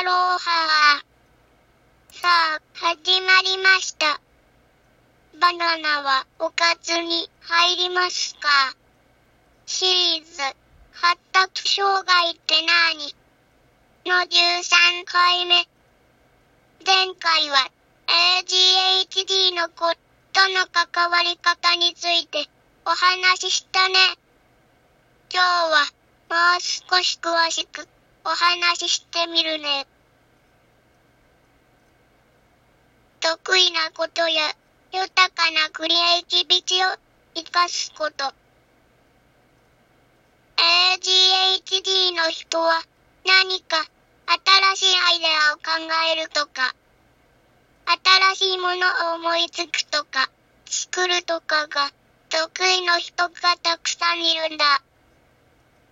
アロハさあ、始まりました。バナナはおかずに入りますか？シリーズ、発達障害って何？の13回目。前回は ADHD の子との関わり方についてお話ししたね。今日はもう少し詳しくお話ししてみるね。得意なことや豊かなクリエイティビティを活かすこと。ADHD の人は何か新しいアイデアを考えるとか、新しいものを思いつくとか、作るとかが得意の人がたくさんいるんだ。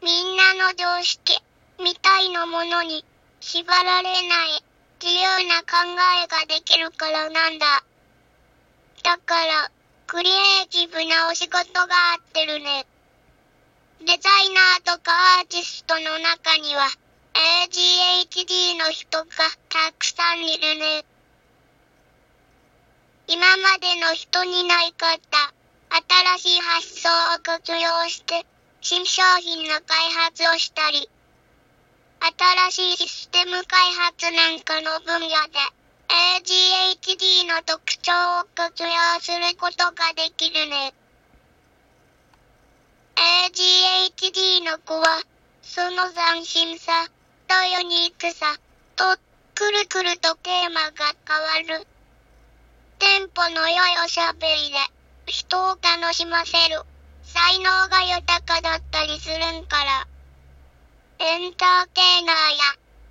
みんなの常識みたいなものに縛られない自由な考えができるからなんだ。だから、クリエイティブなお仕事が合ってるね。デザイナーとかアーティストの中には、ADHD の人がたくさんいるね。今までの人にないかった新しい発想を活用して新商品の開発をしたり、新しいシステム開発なんかの分野で ADHD の特徴を活用することができるね。ADHD の子は、その斬新さとユニークさと、くるくるとテーマが変わる。テンポの良いおしゃべりで、人を楽しませる。才能が豊かだったりするんから。エンターテイナーや、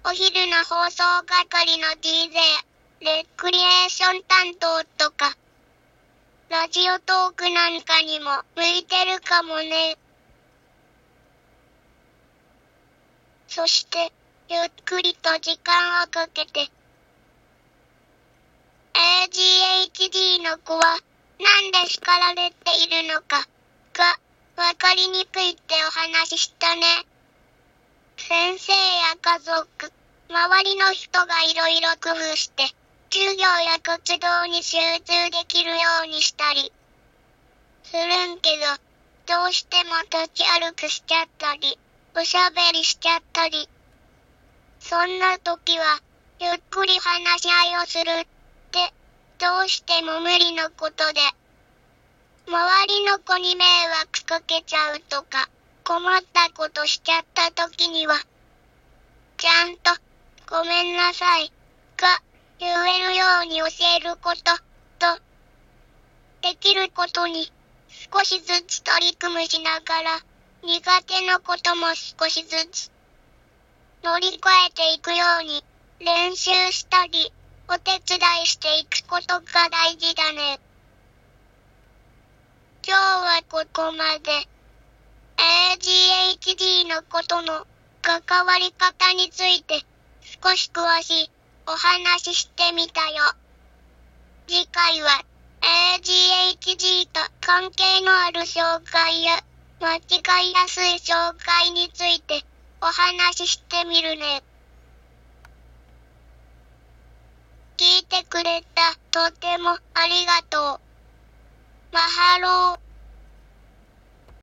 お昼の放送係の DJ、レクリエーション担当とか、ラジオトークなんかにも向いてるかもね。そして、ゆっくりと時間をかけて、ADHD の子は、なんで叱られているのか、が、わかりにくいってお話ししたね。先生や家族、周りの人がいろいろ工夫して、授業や活動に集中できるようにしたり、するんけど、どうしても立ち歩くしちゃったり、おしゃべりしちゃったり、そんな時は、ゆっくり話し合いをするって、どうしても無理なことで、周りの子に迷惑かけちゃうとか、困ったことしちゃった時には、ちゃんと、ごめんなさい、が、言えるように教えること、と、できることに、少しずつ取り組むしながら、苦手なことも少しずつ、乗り越えていくように、練習したり、お手伝いしていくことが大事だね。今日はここまで。ADHD のことの関わり方について少し詳しいお話ししてみたよ。次回は ADHD と関係のある障害や間違いやすい障害についてお話ししてみるね。聞いてくれたとてもありがとう。マハロー。